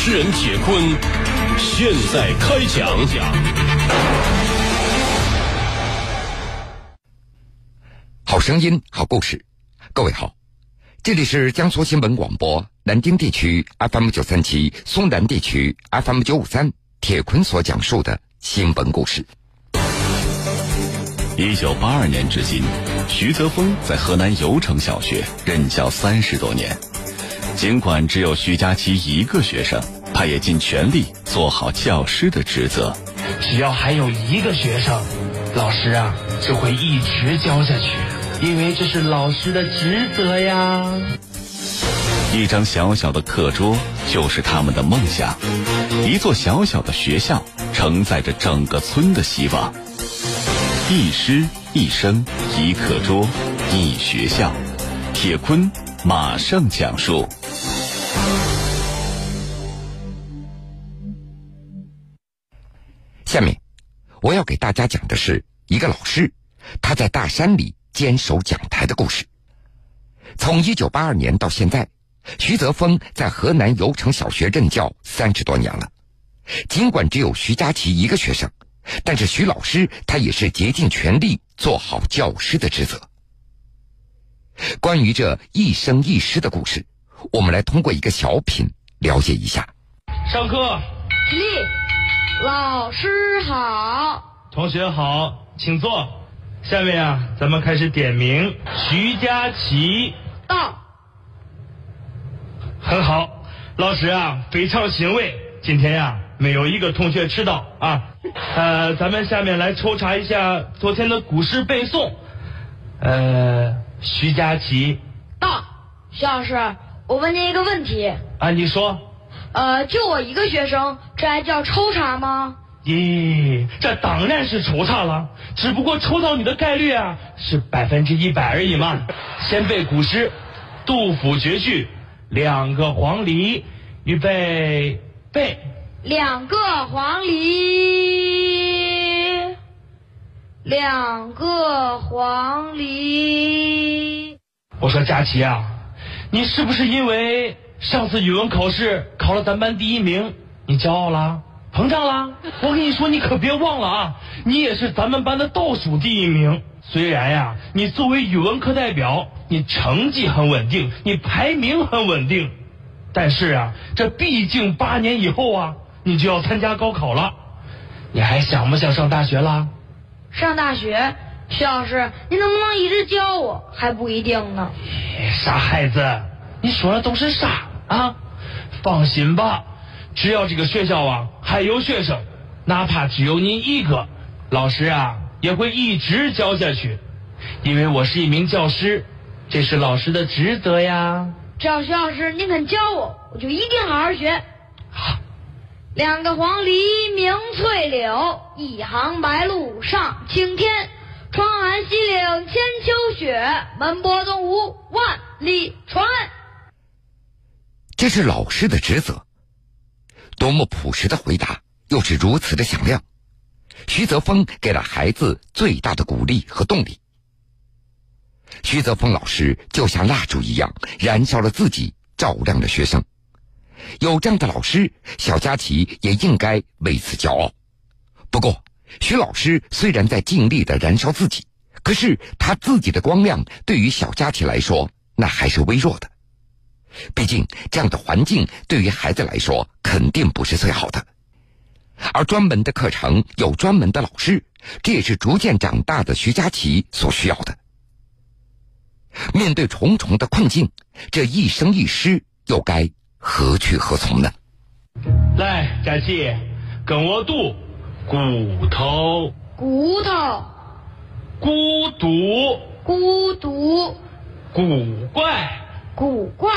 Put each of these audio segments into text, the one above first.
持人铁坤现在开讲。好声音，好故事，各位好，这里是江苏新闻广播南京地区 FM 九三七、松南地区 FM 九五三，铁坤所讲述的新闻故事。一九八二年至今，徐泽峰在河南油城小学任教三十多年。尽管只有徐佳琪一个学生，他也尽全力做好教师的职责。只要还有一个学生，老师啊就会一直教下去，因为这是老师的职责呀。一张小小的课桌就是他们的梦想，一座小小的学校承载着整个村的希望。一师一生一课桌一学校，铁坤马上讲述。下面，我要给大家讲的是一个老师，他在大山里坚守讲台的故事。从一九八二年到现在，徐泽峰在河南邮城小学任教三十多年了。尽管只有徐佳琪一个学生，但是徐老师他也是竭尽全力做好教师的职责。关于这一生一师的故事，我们来通过一个小品了解一下。上课，立。老师好，同学好，请坐。下面啊，咱们开始点名。徐佳琪到，很好。老师啊，非常欣慰，今天呀，没有一个同学迟到啊。呃，咱们下面来抽查一下昨天的古诗背诵。呃，徐佳琪到，徐老师，我问您一个问题。啊，你说。呃，就我一个学生，这还叫抽查吗？咦，这当然是抽查了，只不过抽到你的概率啊是百分之一百而已嘛。先背古诗，杜甫绝句：两个黄鹂，预备背。两个黄鹂，两个黄鹂。我说佳琪啊，你是不是因为？上次语文考试考了咱班第一名，你骄傲了，膨胀了。我跟你说，你可别忘了啊，你也是咱们班的倒数第一名。虽然呀，你作为语文课代表，你成绩很稳定，你排名很稳定，但是啊，这毕竟八年以后啊，你就要参加高考了。你还想不想上大学啦？上大学，徐老师，你能不能一直教我还不一定呢。傻孩子，你说的都是傻。啊，放心吧，只要这个学校啊还有学生，哪怕只有你一个，老师啊也会一直教下去，因为我是一名教师，这是老师的职责呀。只要徐老师您肯教我，我就一定好好学。两个黄鹂鸣翠柳，一行白鹭上青天。窗含西岭千秋雪，门泊东吴万里船。这是老师的职责，多么朴实的回答，又是如此的响亮。徐泽峰给了孩子最大的鼓励和动力。徐泽峰老师就像蜡烛一样，燃烧了自己，照亮了学生。有这样的老师，小佳琪也应该为此骄傲。不过，徐老师虽然在尽力的燃烧自己，可是他自己的光亮对于小佳琪来说，那还是微弱的。毕竟，这样的环境对于孩子来说肯定不是最好的。而专门的课程有专门的老师，这也是逐渐长大的徐佳琪所需要的。面对重重的困境，这一生一师又该何去何从呢？来，佳琪，跟我读：骨头，骨头，孤独，孤独，古怪，古怪。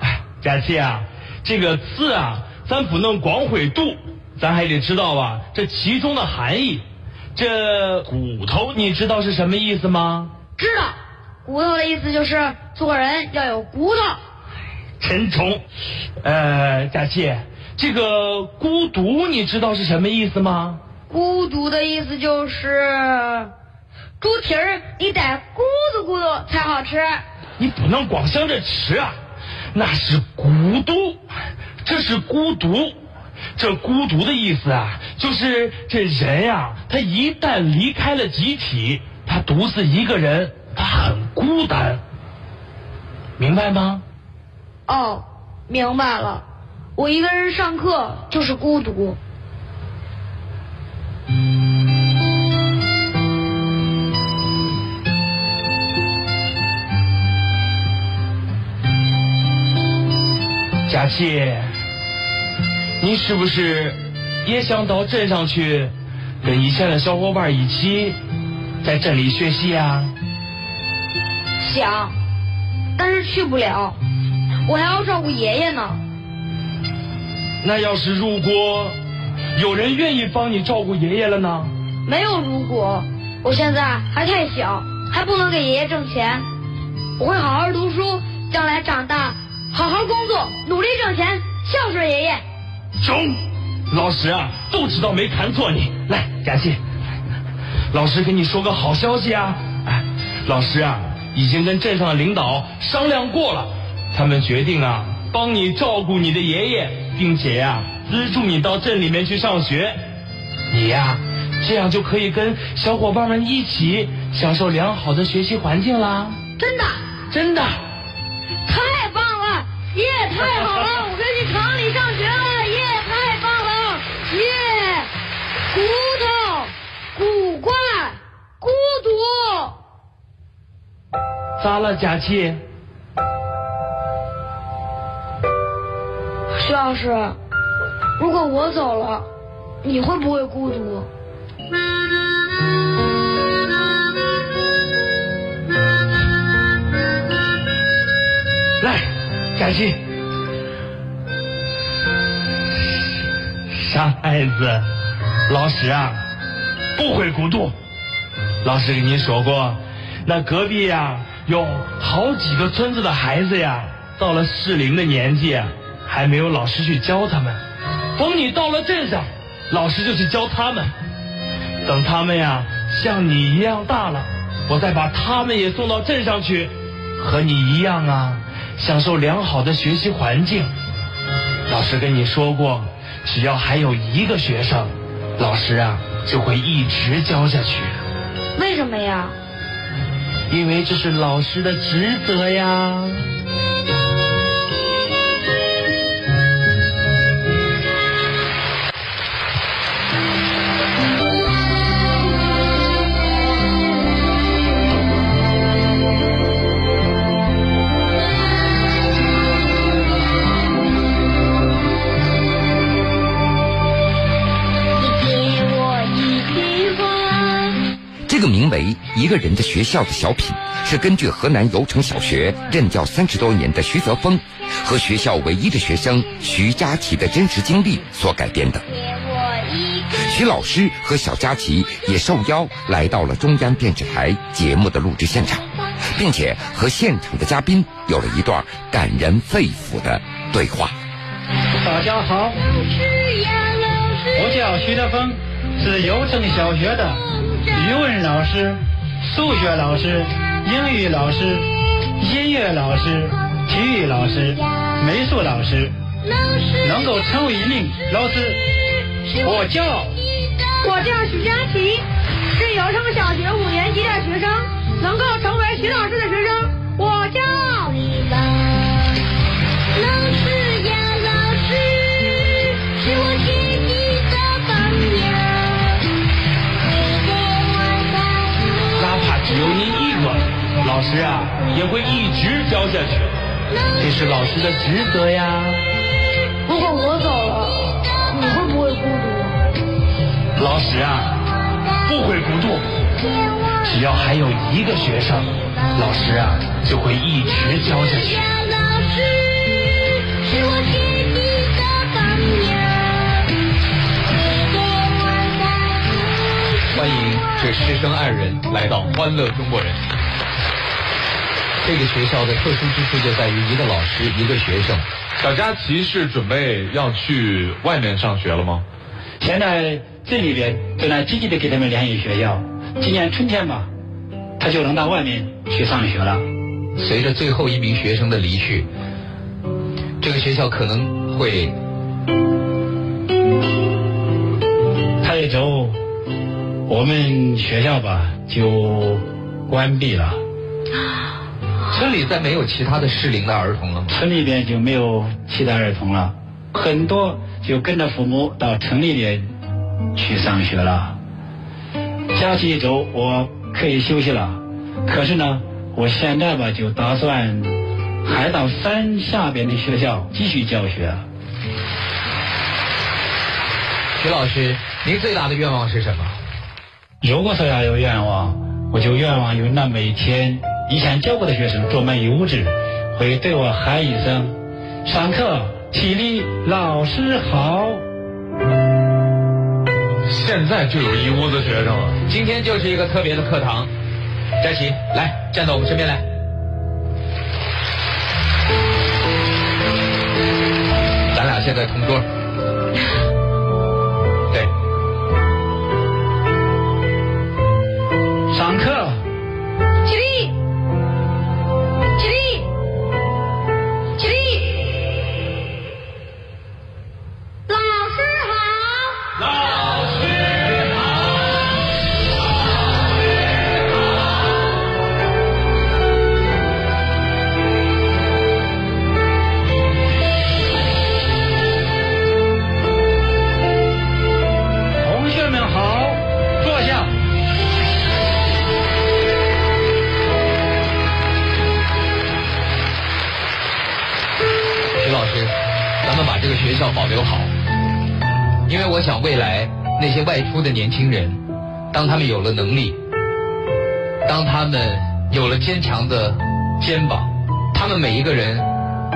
哎佳琪啊，这个字啊，咱不能光会读，咱还得知道吧这其中的含义。这骨头，你知道是什么意思吗？知道，骨头的意思就是做人要有骨头。真冲。呃，佳琪，这个孤独，你知道是什么意思吗？孤独的意思就是猪蹄儿，你得咕嘟咕嘟才好吃。你不能光想着吃啊。那是孤独，这是孤独。这孤独的意思啊，就是这人呀，他一旦离开了集体，他独自一个人，他很孤单。明白吗？哦，明白了。我一个人上课就是孤独。佳琪，你是不是也想到镇上去，跟以前的小伙伴一起在镇里学习啊？想，但是去不了，我还要照顾爷爷呢。那要是如果有人愿意帮你照顾爷爷了呢？没有如果，我现在还太小，还不能给爷爷挣钱。我会好好读书，将来长大。好好工作，努力挣钱，孝顺爷爷。中，老师啊，都知道没看错你。来，感谢，老师给你说个好消息啊！哎，老师啊，已经跟镇上的领导商量过了，他们决定啊，帮你照顾你的爷爷，并且呀，资助你到镇里面去上学。你呀，这样就可以跟小伙伴们一起享受良好的学习环境啦。真的，真的。耶，太好了！我可以去厂里上学了！耶，太棒了！耶，骨头，古怪，孤独。咋了，佳琪？徐老师，如果我走了，你会不会孤独？来。佳琪，傻孩子，老师啊，不会孤独。老师跟你说过，那隔壁呀有好几个村子的孩子呀，到了适龄的年纪，还没有老师去教他们。等你到了镇上，老师就去教他们。等他们呀像你一样大了，我再把他们也送到镇上去，和你一样啊。享受良好的学习环境。老师跟你说过，只要还有一个学生，老师啊就会一直教下去。为什么呀？因为这是老师的职责呀。为一个人的学校的小品，是根据河南油城小学任教三十多年的徐泽峰和学校唯一的学生徐佳琪的真实经历所改编的。徐老师和小佳琪也受邀来到了中央电视台节目的录制现场，并且和现场的嘉宾有了一段感人肺腑的对话。大家好，我叫徐德峰，是油城小学的。语文老师、数学老师、英语老师、音乐老师、体育老师、美术老师，能够成为一名老师，我骄傲。我叫许佳琪，是油城小学五年级的学生，能够成为徐老师的学生，我骄傲。师啊，也会一直教下去，这是老师的职责呀。如果我走了，你会不会孤独？老师啊，不会孤独。只要还有一个学生，老师啊就会一直教下去。欢迎这师生二人来到欢乐中国人。这个学校的特殊之处就在于一个老师一个学生。小佳琪是准备要去外面上学了吗？现在这里边正在积极的给他们联系学校。今年春天吧，他就能到外面去上学了。随着最后一名学生的离去，这个学校可能会他一走，我们学校吧就关闭了，村里再没有其他的适龄的儿童了吗？村里边就没有其他儿童了，很多就跟着父母到城里边去上学了。假期一周，我可以休息了。可是呢，我现在吧就打算还到山下边的学校继续教学。徐老师，您最大的愿望是什么？如果说要有愿望，我就愿望有那么一天，以前教过的学生坐满有志，会对我喊一声：“上课，起立，老师好。”现在就有一屋子学生了。今天就是一个特别的课堂。佳琪，来站到我们身边来。咱俩现在同桌。保留好，因为我想未来那些外出的年轻人，当他们有了能力，当他们有了坚强的肩膀，他们每一个人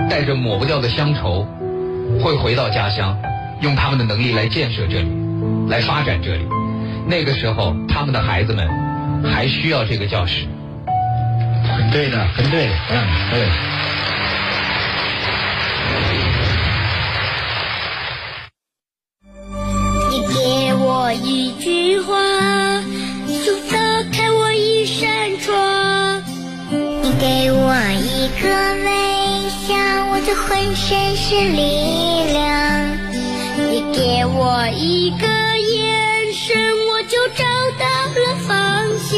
带着抹不掉的乡愁，会回到家乡，用他们的能力来建设这里，来发展这里。那个时候，他们的孩子们还需要这个教室。很对的，很对，嗯，对。浑身是力量。你给我一个眼神，我就找到了方向。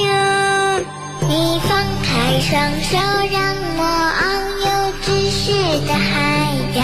你放开双手，让我遨游知识的海洋。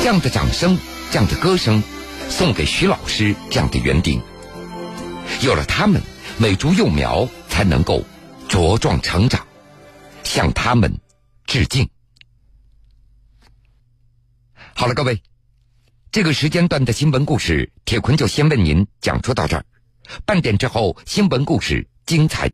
这样的掌声，这样的歌声，送给徐老师这样的园丁。有了他们，美竹幼苗才能够茁壮成长，向他们致敬。好了，各位，这个时间段的新闻故事，铁坤就先为您讲述到这儿。半点之后，新闻故事精彩。